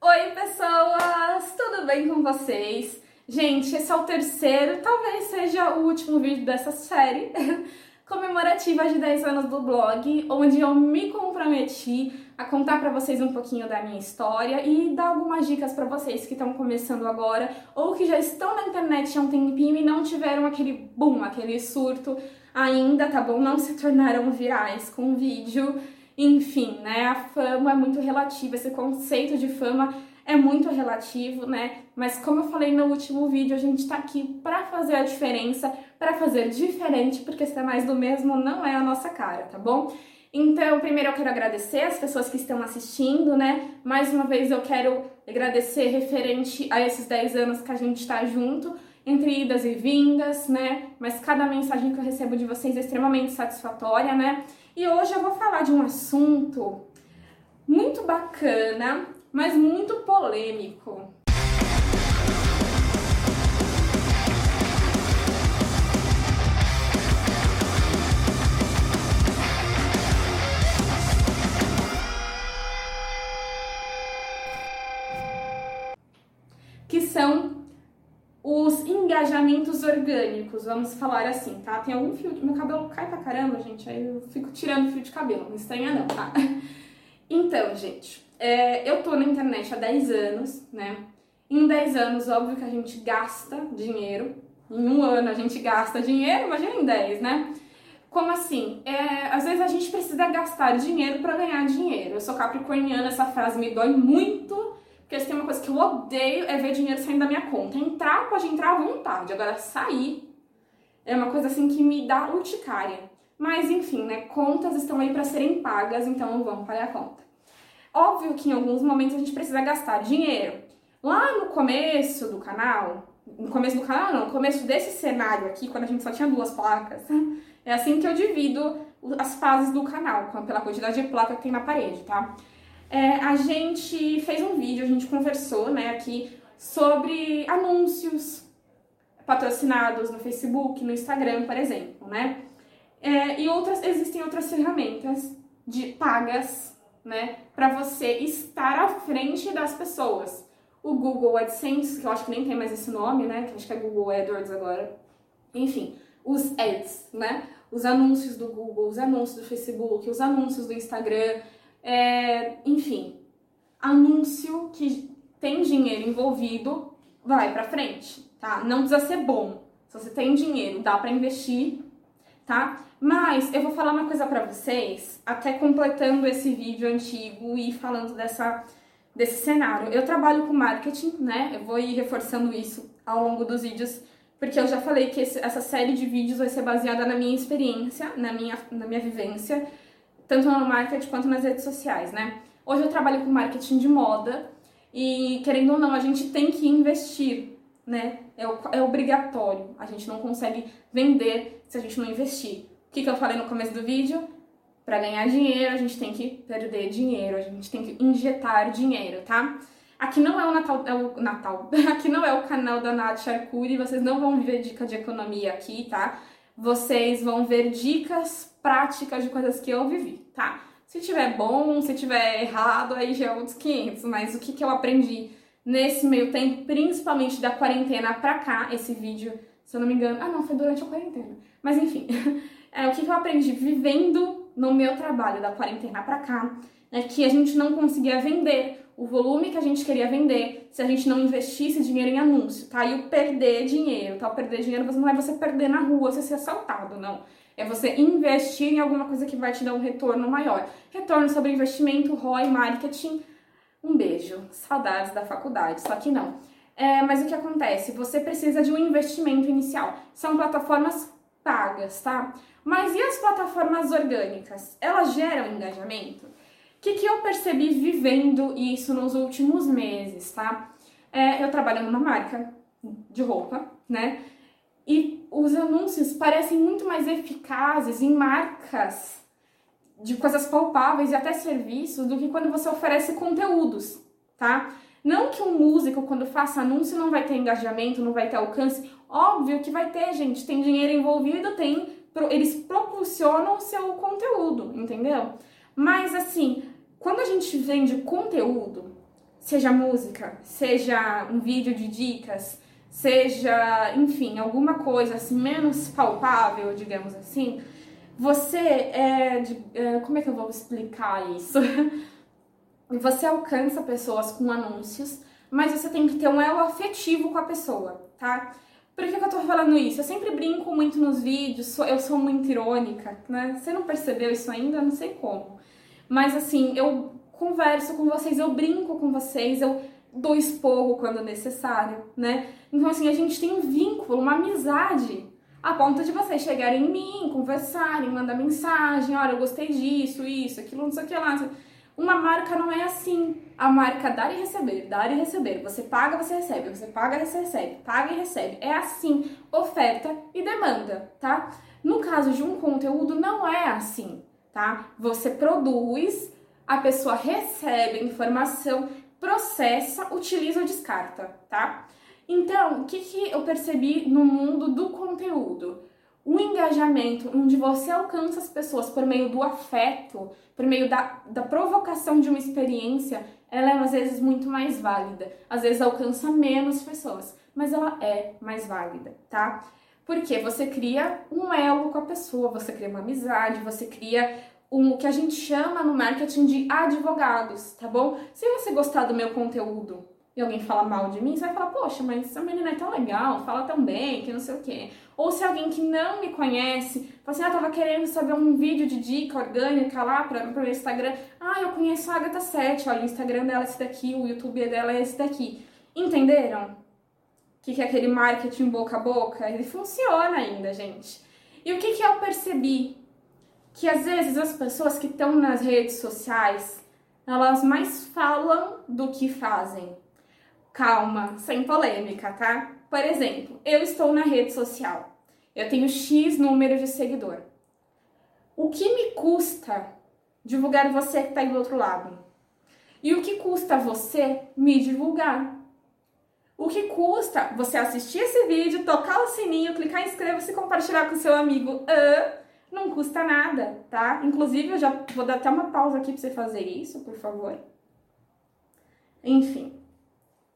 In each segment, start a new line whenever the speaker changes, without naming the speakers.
Oi, pessoas! Tudo bem com vocês? Gente, esse é o terceiro, talvez seja o último vídeo dessa série comemorativa de 10 anos do blog, onde eu me comprometi a contar para vocês um pouquinho da minha história e dar algumas dicas para vocês que estão começando agora ou que já estão na internet há um tempinho e não tiveram aquele boom, aquele surto ainda, tá bom? Não se tornaram virais com vídeo. Enfim, né? A fama é muito relativa, esse conceito de fama é muito relativo, né? Mas como eu falei no último vídeo, a gente tá aqui para fazer a diferença, para fazer diferente, porque se é mais do mesmo não é a nossa cara, tá bom? Então, primeiro eu quero agradecer as pessoas que estão assistindo, né? Mais uma vez eu quero agradecer referente a esses 10 anos que a gente tá junto, entre idas e vindas, né? Mas cada mensagem que eu recebo de vocês é extremamente satisfatória, né? E hoje eu vou falar de um assunto muito bacana mas muito polêmico. Que são engajamentos orgânicos, vamos falar assim, tá? Tem algum fio, meu cabelo cai pra caramba, gente, aí eu fico tirando fio de cabelo, não estranha não, tá? Então, gente, é, eu tô na internet há 10 anos, né? Em 10 anos, óbvio que a gente gasta dinheiro. Em um ano a gente gasta dinheiro, imagina em 10, né? Como assim? É, às vezes a gente precisa gastar dinheiro para ganhar dinheiro. Eu sou capricorniana, essa frase me dói muito, porque se tem uma coisa que eu odeio é ver dinheiro saindo da minha conta. Entrar pode entrar à vontade, agora sair é uma coisa assim que me dá urticária. Mas enfim, né? Contas estão aí para serem pagas, então vamos pagar a conta. Óbvio que em alguns momentos a gente precisa gastar dinheiro. Lá no começo do canal, no começo do canal não, no começo desse cenário aqui, quando a gente só tinha duas placas, é assim que eu divido as fases do canal, pela quantidade de placa que tem na parede, tá? É, a gente fez um vídeo, a gente conversou, né, aqui sobre anúncios patrocinados no Facebook, no Instagram, por exemplo, né? É, e outras, existem outras ferramentas de pagas né, para você estar à frente das pessoas. O Google AdSense, que eu acho que nem tem mais esse nome, né, que acho que é Google AdWords agora. Enfim, os ads, né, os anúncios do Google, os anúncios do Facebook, os anúncios do Instagram, é, enfim, anúncio que tem dinheiro envolvido, vai para frente, tá? Não precisa ser bom. Se você tem dinheiro, dá para investir, tá? Mas eu vou falar uma coisa para vocês, até completando esse vídeo antigo e falando dessa, desse cenário. Eu trabalho com marketing, né? Eu vou ir reforçando isso ao longo dos vídeos, porque eu já falei que esse, essa série de vídeos vai ser baseada na minha experiência, na minha, na minha vivência, tanto no marketing quanto nas redes sociais, né? Hoje eu trabalho com marketing de moda e, querendo ou não, a gente tem que investir, né? É, é obrigatório. A gente não consegue vender se a gente não investir. O que, que eu falei no começo do vídeo? Para ganhar dinheiro, a gente tem que perder dinheiro, a gente tem que injetar dinheiro, tá? Aqui não é o Natal, é o Natal. Aqui não é o canal da Nath Arcuri, vocês não vão ver dica de economia aqui, tá? Vocês vão ver dicas práticas de coisas que eu vivi, tá? Se tiver bom, se tiver errado, aí já é outros 500, mas o que, que eu aprendi nesse meio tempo, principalmente da quarentena pra cá, esse vídeo, se eu não me engano, ah não, foi durante a quarentena, mas enfim, é, o que, que eu aprendi vivendo no meu trabalho da quarentena pra cá, é que a gente não conseguia vender o volume que a gente queria vender se a gente não investisse dinheiro em anúncio, tá? E o perder dinheiro, tá? O perder dinheiro não é você perder na rua, você ser assaltado, não. É você investir em alguma coisa que vai te dar um retorno maior. Retorno sobre investimento, ROI, marketing. Um beijo. Saudades da faculdade, só que não. É, mas o que acontece? Você precisa de um investimento inicial. São plataformas pagas, tá? Mas e as plataformas orgânicas? Elas geram engajamento? O que, que eu percebi vivendo isso nos últimos meses, tá? É, eu trabalho numa marca de roupa, né? E os anúncios parecem muito mais eficazes em marcas de coisas palpáveis e até serviços do que quando você oferece conteúdos, tá? Não que um músico, quando faça anúncio, não vai ter engajamento, não vai ter alcance. Óbvio que vai ter, gente. Tem dinheiro envolvido, tem. Eles propulsionam o seu conteúdo, entendeu? Mas assim, quando a gente vende conteúdo, seja música, seja um vídeo de dicas, seja, enfim, alguma coisa assim menos palpável, digamos assim, você é, é como é que eu vou explicar isso? você alcança pessoas com anúncios, mas você tem que ter um elo afetivo com a pessoa, tá? Por que, que eu tô falando isso? Eu sempre brinco muito nos vídeos, eu sou muito irônica, né? Você não percebeu isso ainda? Não sei como. Mas assim, eu converso com vocês, eu brinco com vocês, eu dou esporro quando necessário, né? Então, assim, a gente tem um vínculo, uma amizade, a ponto de vocês chegarem em mim, conversarem, mandar mensagem, olha, eu gostei disso, isso, aquilo, não sei o que lá. Uma marca não é assim. A marca dar e receber, dar e receber. Você paga, você recebe, você paga, você recebe, paga e recebe. É assim, oferta e demanda, tá? No caso de um conteúdo, não é assim, tá? Você produz, a pessoa recebe informação, processa, utiliza ou descarta, tá? Então, o que, que eu percebi no mundo do conteúdo? O engajamento, onde você alcança as pessoas por meio do afeto, por meio da, da provocação de uma experiência, ela é às vezes muito mais válida. Às vezes alcança menos pessoas, mas ela é mais válida, tá? Porque você cria um elo com a pessoa, você cria uma amizade, você cria um, o que a gente chama no marketing de advogados, tá bom? Se você gostar do meu conteúdo e alguém fala mal de mim, você vai falar, poxa, mas essa menina é tão legal, fala tão bem, que não sei o quê. Ou se alguém que não me conhece, fala assim, ah, tava querendo saber um vídeo de dica orgânica lá para o meu Instagram. Ah, eu conheço a Agatha 7, olha, o Instagram dela é esse daqui, o YouTube dela é esse daqui. Entenderam? O que, que é aquele marketing boca a boca? Ele funciona ainda, gente. E o que, que eu percebi que às vezes as pessoas que estão nas redes sociais, elas mais falam do que fazem. Calma, sem polêmica, tá? Por exemplo, eu estou na rede social. Eu tenho X número de seguidor. O que me custa divulgar você que está aí do outro lado? E o que custa você me divulgar? O que custa você assistir esse vídeo, tocar o sininho, clicar em inscreva-se e compartilhar com seu amigo? Uh, não custa nada, tá? Inclusive, eu já vou dar até uma pausa aqui para você fazer isso, por favor. Enfim,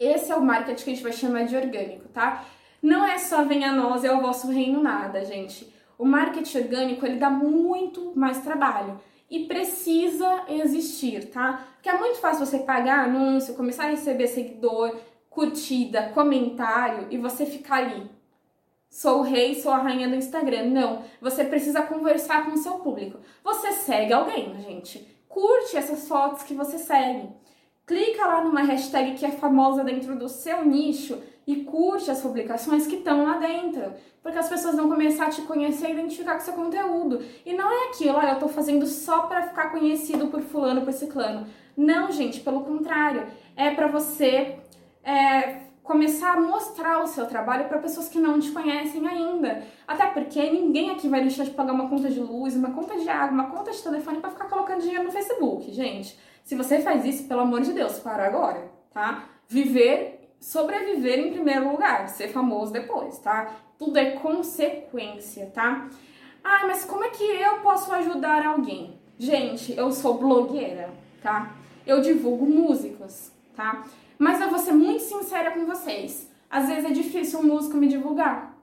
esse é o marketing que a gente vai chamar de orgânico, tá? Não é só venha a nós, é o vosso reino nada, gente. O marketing orgânico, ele dá muito mais trabalho e precisa existir, tá? Porque é muito fácil você pagar anúncio, começar a receber seguidor, curtida, comentário e você ficar ali sou o rei, sou a rainha do Instagram. Não, você precisa conversar com o seu público. Você segue alguém, gente. Curte essas fotos que você segue. Clica lá numa hashtag que é famosa dentro do seu nicho e curte as publicações que estão lá dentro. Porque as pessoas vão começar a te conhecer e identificar com seu conteúdo. E não é aquilo, ah, eu tô fazendo só para ficar conhecido por fulano, por ciclano. Não, gente, pelo contrário. É para você é, começar a mostrar o seu trabalho para pessoas que não te conhecem ainda. Até porque ninguém aqui vai deixar de pagar uma conta de luz, uma conta de água, uma conta de telefone para ficar colocando dinheiro no Facebook, gente. Se você faz isso, pelo amor de Deus, para agora, tá? Viver, sobreviver em primeiro lugar, ser famoso depois, tá? Tudo é consequência, tá? Ah, mas como é que eu posso ajudar alguém? Gente, eu sou blogueira, tá? Eu divulgo músicos, tá? Mas eu vou ser muito sincera com vocês. Às vezes é difícil um músico me divulgar.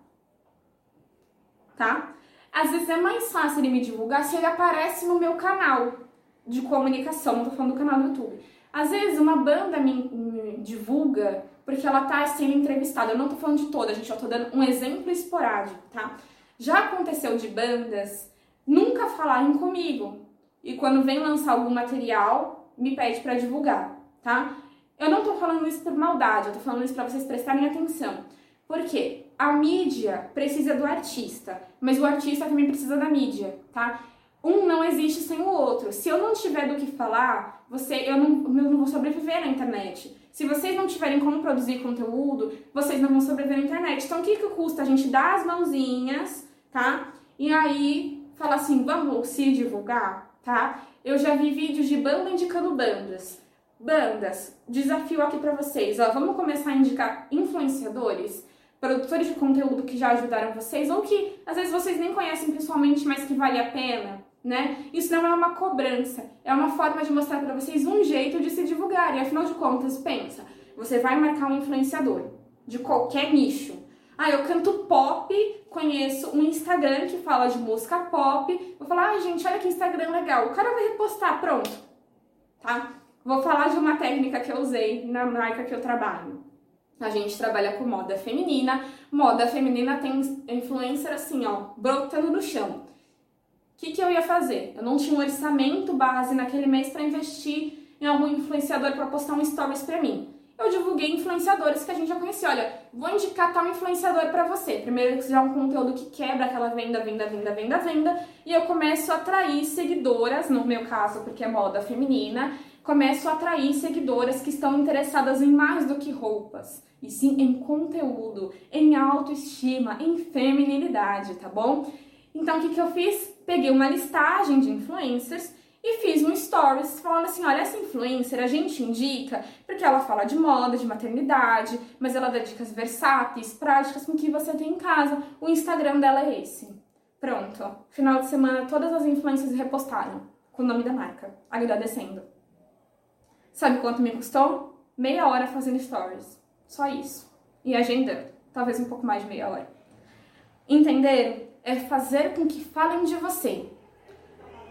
Tá? Às vezes é mais fácil ele me divulgar se ele aparece no meu canal de comunicação. Não tô falando do canal do YouTube. Às vezes uma banda me, me divulga porque ela tá sendo entrevistada. Eu não tô falando de toda, gente. Eu tô dando um exemplo esporádico, tá? Já aconteceu de bandas nunca falarem comigo. E quando vem lançar algum material, me pede para divulgar, tá? Eu não tô falando isso por maldade, eu tô falando isso para vocês prestarem atenção. Porque a mídia precisa do artista, mas o artista também precisa da mídia, tá? Um não existe sem o outro. Se eu não tiver do que falar, você, eu não, eu não vou sobreviver na internet. Se vocês não tiverem como produzir conteúdo, vocês não vão sobreviver na internet. Então, o que, que custa a gente dar as mãozinhas, tá? E aí, falar assim, vamos se divulgar, tá? Eu já vi vídeos de banda indicando bandas. Bandas, desafio aqui para vocês. Ó, vamos começar a indicar influenciadores, produtores de conteúdo que já ajudaram vocês, ou que às vezes vocês nem conhecem pessoalmente, mas que vale a pena, né? Isso não é uma cobrança, é uma forma de mostrar para vocês um jeito de se divulgar. E afinal de contas, pensa, você vai marcar um influenciador de qualquer nicho. Ah, eu canto pop, conheço um Instagram que fala de música pop. Vou falar, ah, gente, olha que Instagram legal. O cara vai repostar, pronto. Tá? Vou falar de uma técnica que eu usei na marca que eu trabalho. A gente trabalha com moda feminina. Moda feminina tem influencer assim, ó, brotando no chão. O que, que eu ia fazer? Eu não tinha um orçamento base naquele mês para investir em algum influenciador para postar um stories para mim. Eu divulguei influenciadores que a gente já conhecia. Olha, vou indicar tal influenciador para você. Primeiro, que é um conteúdo que quebra aquela venda, venda, venda, venda, venda. E eu começo a atrair seguidoras, no meu caso, porque é moda feminina, começo a atrair seguidoras que estão interessadas em mais do que roupas, e sim em conteúdo, em autoestima, em feminilidade, tá bom? Então o que, que eu fiz? Peguei uma listagem de influencers e fiz um stories falando assim: olha, essa influencer a gente indica porque ela fala de moda, de maternidade, mas ela dá dicas versáteis, práticas com que você tem em casa. O Instagram dela é esse. Pronto. Final de semana, todas as influencers repostaram com o nome da marca, agradecendo. Sabe quanto me custou? Meia hora fazendo stories. Só isso. E agendando. Talvez um pouco mais de meia hora. Entenderam? É fazer com que falem de você.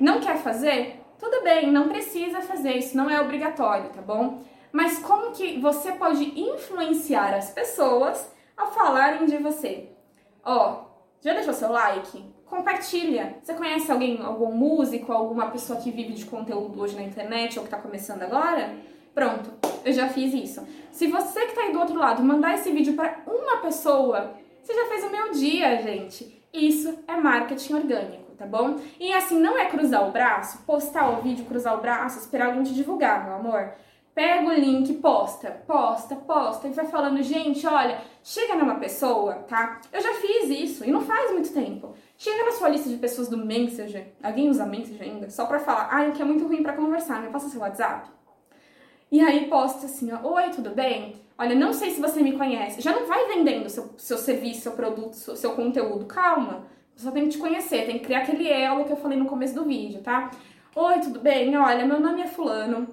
Não quer fazer? Tudo bem, não precisa fazer, isso não é obrigatório, tá bom? Mas como que você pode influenciar as pessoas a falarem de você? Ó, já deixou seu like? Compartilha. Você conhece alguém, algum músico, alguma pessoa que vive de conteúdo hoje na internet ou que está começando agora? Pronto, eu já fiz isso. Se você que está aí do outro lado mandar esse vídeo para uma pessoa, você já fez o meu dia, gente. Isso é marketing orgânico, tá bom? E assim, não é cruzar o braço, postar o vídeo, cruzar o braço, esperar alguém te divulgar, meu amor. Pega o link, posta, posta, posta e vai falando, gente, olha, chega numa pessoa, tá? Eu já fiz isso e não faz muito tempo. Chega na sua lista de pessoas do Messenger, alguém usa Messenger ainda, só pra falar, ai, o que é muito ruim para conversar, me passa seu WhatsApp. E aí posta assim, ó, oi, tudo bem? Olha, não sei se você me conhece. Já não vai vendendo seu, seu serviço, seu produto, seu, seu conteúdo. Calma. Você só tem que te conhecer, tem que criar aquele elo que eu falei no começo do vídeo, tá? Oi, tudo bem? Olha, meu nome é fulano.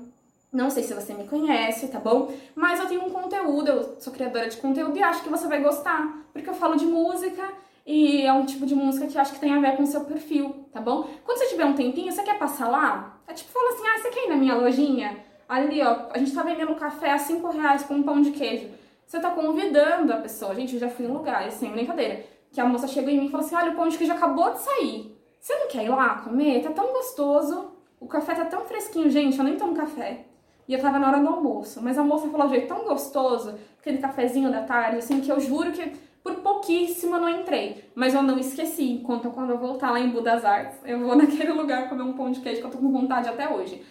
Não sei se você me conhece, tá bom? Mas eu tenho um conteúdo, eu sou criadora de conteúdo e acho que você vai gostar, porque eu falo de música e é um tipo de música que eu acho que tem a ver com o seu perfil, tá bom? Quando você tiver um tempinho, você quer passar lá? É tipo, fala assim, ah, você quer ir na minha lojinha? Ali, ó, a gente tá vendendo café a 5 reais com um pão de queijo. Você tá convidando a pessoa. Gente, eu já fui em lugares, sem brincadeira, que a moça chegou em mim e falou assim, olha, o pão de queijo acabou de sair. Você não quer ir lá comer? Tá tão gostoso. O café tá tão fresquinho, gente, eu nem tomo café. E eu tava na hora do almoço. Mas a moça falou de jeito tão gostoso, aquele cafezinho da tarde, assim, que eu juro que por pouquíssimo eu não entrei. Mas eu não esqueci. Enquanto quando eu voltar lá em Budas Artes, eu vou naquele lugar comer um pão de queijo que eu tô com vontade até hoje.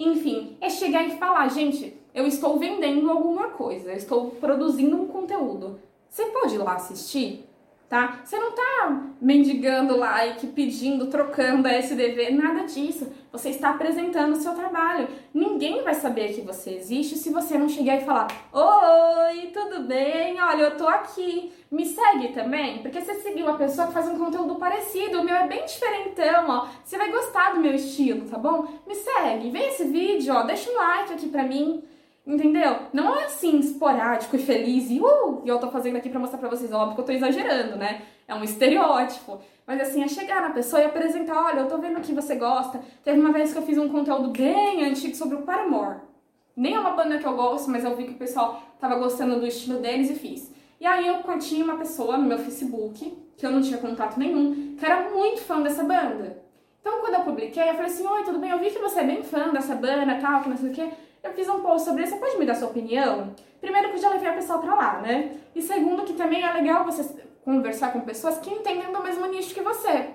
Enfim, é chegar e falar, gente, eu estou vendendo alguma coisa, eu estou produzindo um conteúdo. Você pode ir lá assistir? Tá? Você não tá mendigando like, pedindo, trocando a SDV, nada disso. Você está apresentando o seu trabalho. Ninguém vai saber que você existe se você não chegar e falar: Oi, tudo bem? Olha, eu tô aqui. Me segue também, porque você seguir uma pessoa que faz um conteúdo parecido, o meu é bem diferentão, ó. Você vai gostar do meu estilo, tá bom? Me segue, vem esse vídeo, ó, deixa um like aqui pra mim. Entendeu? Não é assim esporádico e feliz e uh, e eu tô fazendo aqui pra mostrar pra vocês, óbvio que eu tô exagerando, né? É um estereótipo. Mas assim, é chegar na pessoa e apresentar, olha, eu tô vendo que você gosta. Teve uma vez que eu fiz um conteúdo bem antigo sobre o Paramore. Nem é uma banda que eu gosto, mas eu vi que o pessoal tava gostando do estilo deles e fiz. E aí eu curti uma pessoa no meu Facebook, que eu não tinha contato nenhum, que era muito fã dessa banda. Então quando eu publiquei, eu falei assim, oi, tudo bem? Eu vi que você é bem fã dessa banda, tal, que não sei o quê. Eu fiz um post sobre isso, você pode me dar sua opinião? Primeiro que eu já levei a pessoa pra lá, né? E segundo que também é legal você conversar com pessoas que entendem do mesmo nicho que você.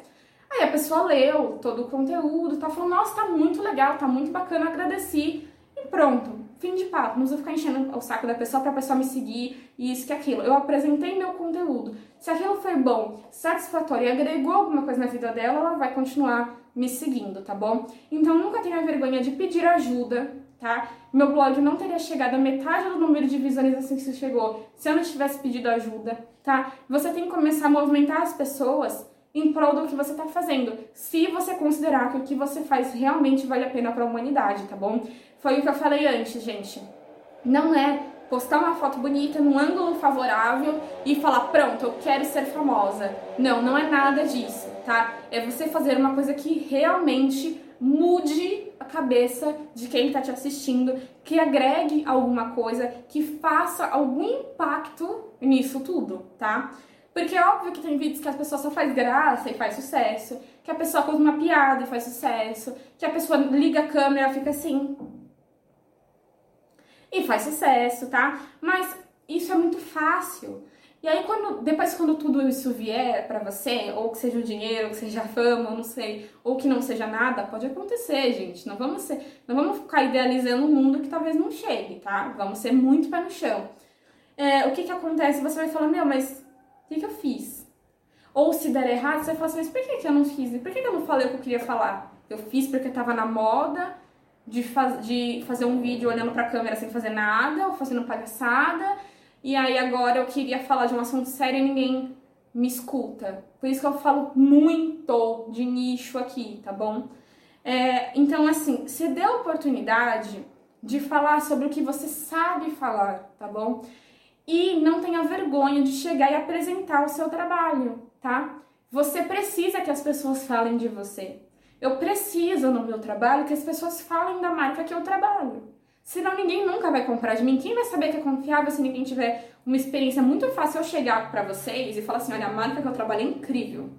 Aí a pessoa leu todo o conteúdo, tá falando, nossa, tá muito legal, tá muito bacana, agradeci. E pronto, fim de papo. Não vou ficar enchendo o saco da pessoa pra pessoa me seguir e isso que aquilo. Eu apresentei meu conteúdo. Se aquilo foi bom, satisfatório e agregou alguma coisa na vida dela, ela vai continuar me seguindo, tá bom? Então nunca tenha vergonha de pedir ajuda tá? Meu blog não teria chegado a metade do número de visualizações que chegou se eu não tivesse pedido ajuda, tá? Você tem que começar a movimentar as pessoas em prol do que você está fazendo, se você considerar que o que você faz realmente vale a pena para a humanidade, tá bom? Foi o que eu falei antes, gente. Não é postar uma foto bonita num ângulo favorável e falar, pronto, eu quero ser famosa. Não, não é nada disso, tá? É você fazer uma coisa que realmente mude a cabeça de quem está te assistindo, que agregue alguma coisa, que faça algum impacto nisso tudo, tá? Porque é óbvio que tem vídeos que as pessoas só faz graça e faz sucesso, que a pessoa conta uma piada e faz sucesso, que a pessoa liga a câmera e fica assim. E faz sucesso, tá? Mas isso é muito fácil. E aí quando depois quando tudo isso vier para você, ou que seja o dinheiro, ou que seja a fama, não sei, ou que não seja nada, pode acontecer, gente. Não vamos ser, não vamos ficar idealizando um mundo que talvez não chegue, tá? Vamos ser muito pé no chão. É, o que que acontece? Você vai falar, meu, mas o que, que eu fiz? Ou se der errado, você vai falar assim, mas por que, que eu não fiz? Por que, que eu não falei o que eu queria falar? Eu fiz porque tava na moda de, faz, de fazer um vídeo olhando pra câmera sem fazer nada, ou fazendo palhaçada, e aí agora eu queria falar de um assunto sério e ninguém me escuta. Por isso que eu falo muito de nicho aqui, tá bom? É, então, assim, você dê a oportunidade de falar sobre o que você sabe falar, tá bom? E não tenha vergonha de chegar e apresentar o seu trabalho, tá? Você precisa que as pessoas falem de você. Eu preciso no meu trabalho que as pessoas falem da marca que eu trabalho. Senão ninguém nunca vai comprar de mim. Quem vai saber que é confiável se ninguém tiver uma experiência muito fácil eu chegar para vocês e falar assim, olha, a marca que eu trabalho é incrível.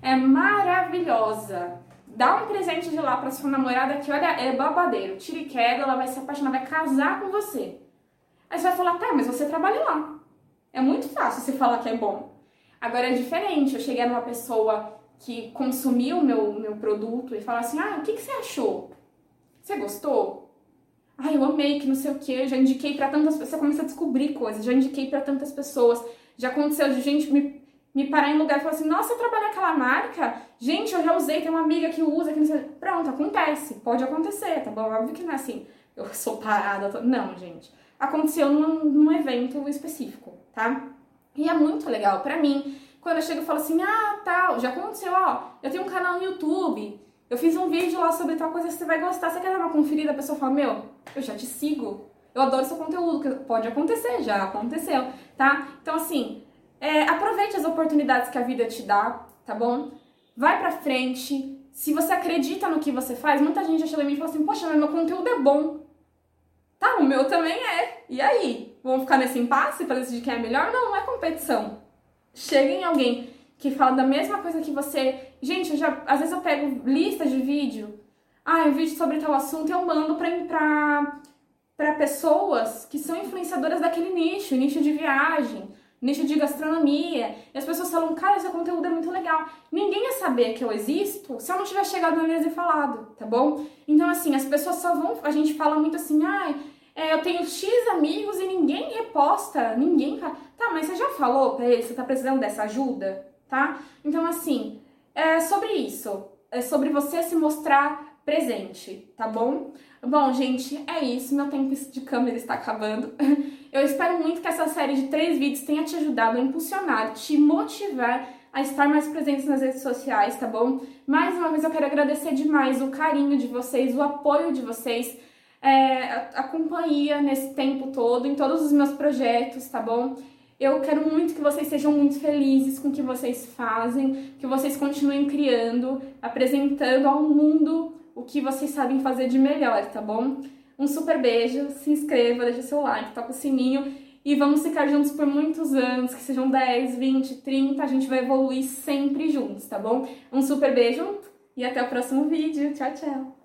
É maravilhosa. Dá um presente de lá para sua namorada que, olha, é babadeiro. Tire queda, ela vai se apaixonar, vai casar com você. Aí você vai falar, tá, mas você trabalha lá. É muito fácil você falar que é bom. Agora é diferente eu chegar numa pessoa que consumiu o meu, meu produto e falar assim, ah, o que, que você achou? Você gostou? Ah, eu amei, que não sei o que, já indiquei para tantas pessoas, você começa a descobrir coisas, já indiquei para tantas pessoas, já aconteceu de gente me, me parar em lugar e falar assim, nossa, você trabalha aquela marca? Gente, eu já usei, tem uma amiga que usa, que não sei... Pronto, acontece, pode acontecer, tá bom? Óbvio que não é assim, eu sou parada, tô... não, gente aconteceu num, num evento específico, tá? E é muito legal para mim. Quando eu chego e falo assim, ah, tal, já aconteceu, ó, eu tenho um canal no YouTube, eu fiz um vídeo lá sobre tal coisa, você vai gostar, você quer dar uma conferida? A pessoa fala, meu, eu já te sigo, eu adoro seu conteúdo, pode acontecer, já aconteceu, tá? Então, assim, é, aproveite as oportunidades que a vida te dá, tá bom? Vai pra frente. Se você acredita no que você faz, muita gente já chega em mim e assim, poxa, mas meu conteúdo é bom. Tá, o meu também é. E aí? Vamos ficar nesse impasse para decidir quem é melhor? Não, não é competição. Chega em alguém que fala da mesma coisa que você. Gente, eu já, às vezes eu pego lista de vídeo. Ah, um vídeo sobre tal assunto eu mando pra, pra, pra pessoas que são influenciadoras daquele nicho, nicho de viagem, nicho de gastronomia. E as pessoas falam, cara, seu conteúdo é muito legal. Ninguém ia saber que eu existo se eu não tivesse chegado na mesa e falado, tá bom? Então, assim, as pessoas só vão. A gente fala muito assim, ai. Ah, é, eu tenho X amigos e ninguém reposta, ninguém fala. Tá, mas você já falou pra ele, você tá precisando dessa ajuda, tá? Então, assim, é sobre isso. É sobre você se mostrar presente, tá bom? Bom, gente, é isso. Meu tempo de câmera está acabando. Eu espero muito que essa série de três vídeos tenha te ajudado a impulsionar, te motivar a estar mais presente nas redes sociais, tá bom? Mais uma vez eu quero agradecer demais o carinho de vocês, o apoio de vocês é, a companhia nesse tempo todo, em todos os meus projetos, tá bom? Eu quero muito que vocês sejam muito felizes com o que vocês fazem, que vocês continuem criando, apresentando ao mundo o que vocês sabem fazer de melhor, tá bom? Um super beijo, se inscreva, deixa seu like, toca o sininho e vamos ficar juntos por muitos anos, que sejam 10, 20, 30, a gente vai evoluir sempre juntos, tá bom? Um super beijo e até o próximo vídeo. Tchau, tchau!